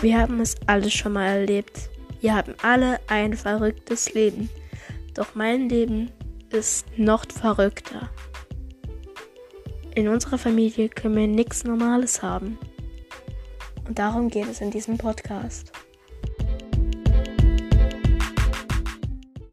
Wir haben es alles schon mal erlebt. Wir haben alle ein verrücktes Leben. Doch mein Leben ist noch verrückter. In unserer Familie können wir nichts Normales haben. Und darum geht es in diesem Podcast.